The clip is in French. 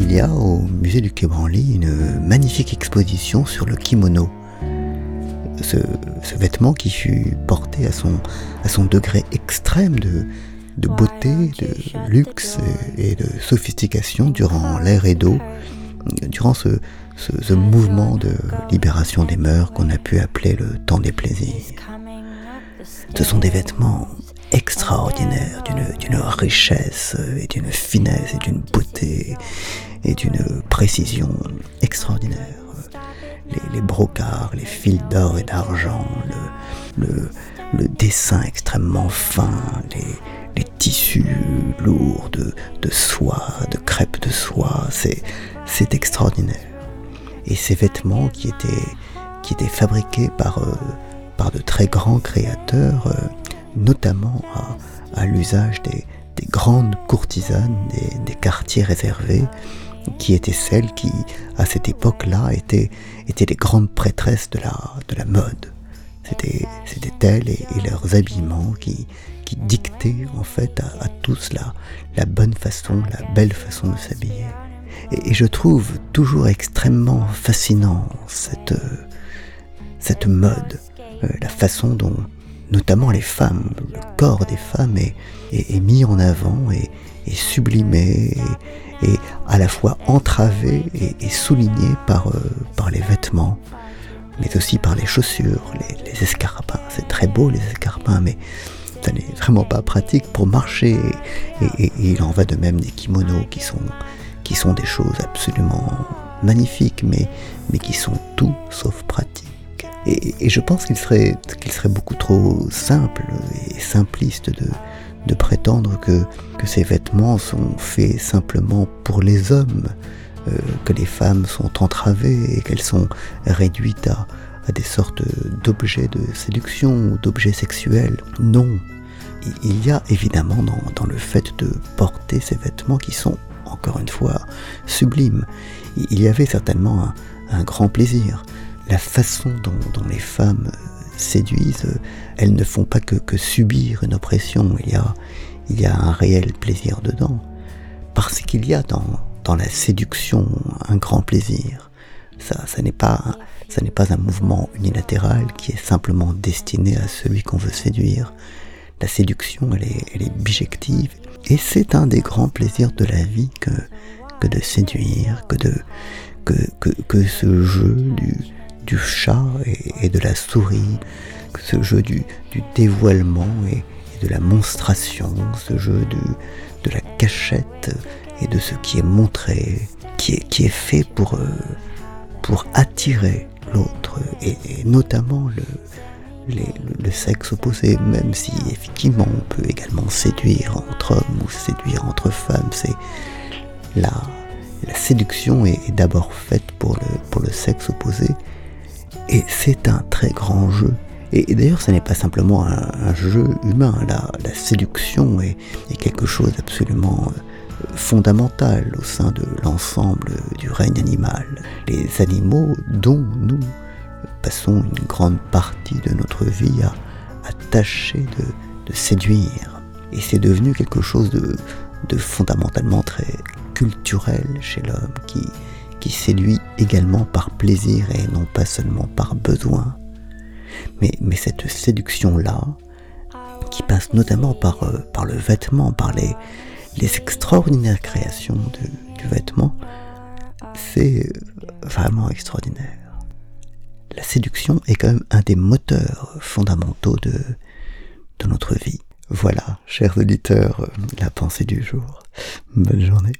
il y a au musée du Quai Branly une magnifique exposition sur le kimono. Ce, vêtement qui fut porté à son, à son degré extrême de, de beauté, de luxe et de sophistication durant l'ère Edo, durant ce, ce, mouvement de libération des mœurs qu'on a pu appeler le temps des plaisirs. Ce sont des vêtements extraordinaires, d'une richesse et d'une finesse et d'une beauté et d'une précision extraordinaire. Les, brocards, les fils d'or et d'argent, le, le, dessin extrêmement fin, les, les tissus lourds de, de soie, de crêpe de soie, c'est extraordinaire. Et ces vêtements qui étaient, qui étaient fabriqués par, euh, par de très grands créateurs, euh, notamment à, l'usage des, des, grandes courtisanes des, des, quartiers réservés, qui étaient celles qui, à cette époque-là, étaient, étaient les grandes prêtresses de la, de la mode. C'était elles et, et, leurs habillements qui, qui dictaient en fait à, à tous la, la bonne façon, la belle façon de s'habiller. Et, je trouve toujours extrêmement fascinant cette, cette mode, euh, la façon dont notamment les femmes, le corps des femmes est, mis en avant et, est sublimé et, à la fois entravé et, souligné par, euh, par les vêtements, mais aussi par les chaussures, les, escarpins. C'est très beau les escarpins, mais ça n'est vraiment pas pratique pour marcher. Et, il en va de même des kimonos qui sont qui sont des choses absolument magnifiques, mais, mais qui sont tout sauf pratiques. Et, je pense qu'il serait, beaucoup trop simple et simpliste de, prétendre que, ces vêtements sont faits simplement pour les hommes, euh, que les femmes sont entravées et qu'elles sont réduites à, des sortes d'objets de séduction ou d'objets sexuels. Non. Il y a évidemment dans, le fait de porter ces vêtements qui sont encore une fois, sublime. Il y avait certainement un, grand plaisir. La façon dont, les femmes séduisent, elles ne font pas que, subir une oppression, il y, a, un réel plaisir dedans. Parce qu'il y a dans, la séduction un grand plaisir. Ça, n'est pas, un mouvement unilatéral qui est simplement destiné à celui qu'on veut séduire. La séduction, elle est, bijective et c'est un des grands plaisirs de la vie que, de séduire, que, que ce jeu du, du chat et, de la souris, ce jeu du, dévoilement et, de la monstration, ce jeu de, la cachette et de ce qui est montré, qui est, fait pour, euh, pour attirer l'autre, et, notamment le, sexe opposé, même si effectivement on peut également séduire entre hommes ou séduire entre femmes, c'est la, séduction est, d'abord faite pour le sexe opposé, et c'est un très grand jeu. Et, d'ailleurs, ce n'est pas simplement un, jeu humain, la, la séduction est, quelque chose d'absolument euh, fondamental au sein de l'ensemble du règne animal. Les animaux dont nous passons une grande partie de notre vie à, tâcher de, séduire. Et c'est devenu quelque chose de, fondamentalement très culturel chez l'homme qui, qui séduit également par plaisir et non pas seulement par besoin. Mais, cette séduction-là, qui passe notamment par, euh, le vêtement, par les, extraordinaires créations du vêtement, c'est vraiment extraordinaire la séduction est quand même un des moteurs fondamentaux de, de notre vie. Voilà, chers auditeurs, la pensée du jour. Bonne journée.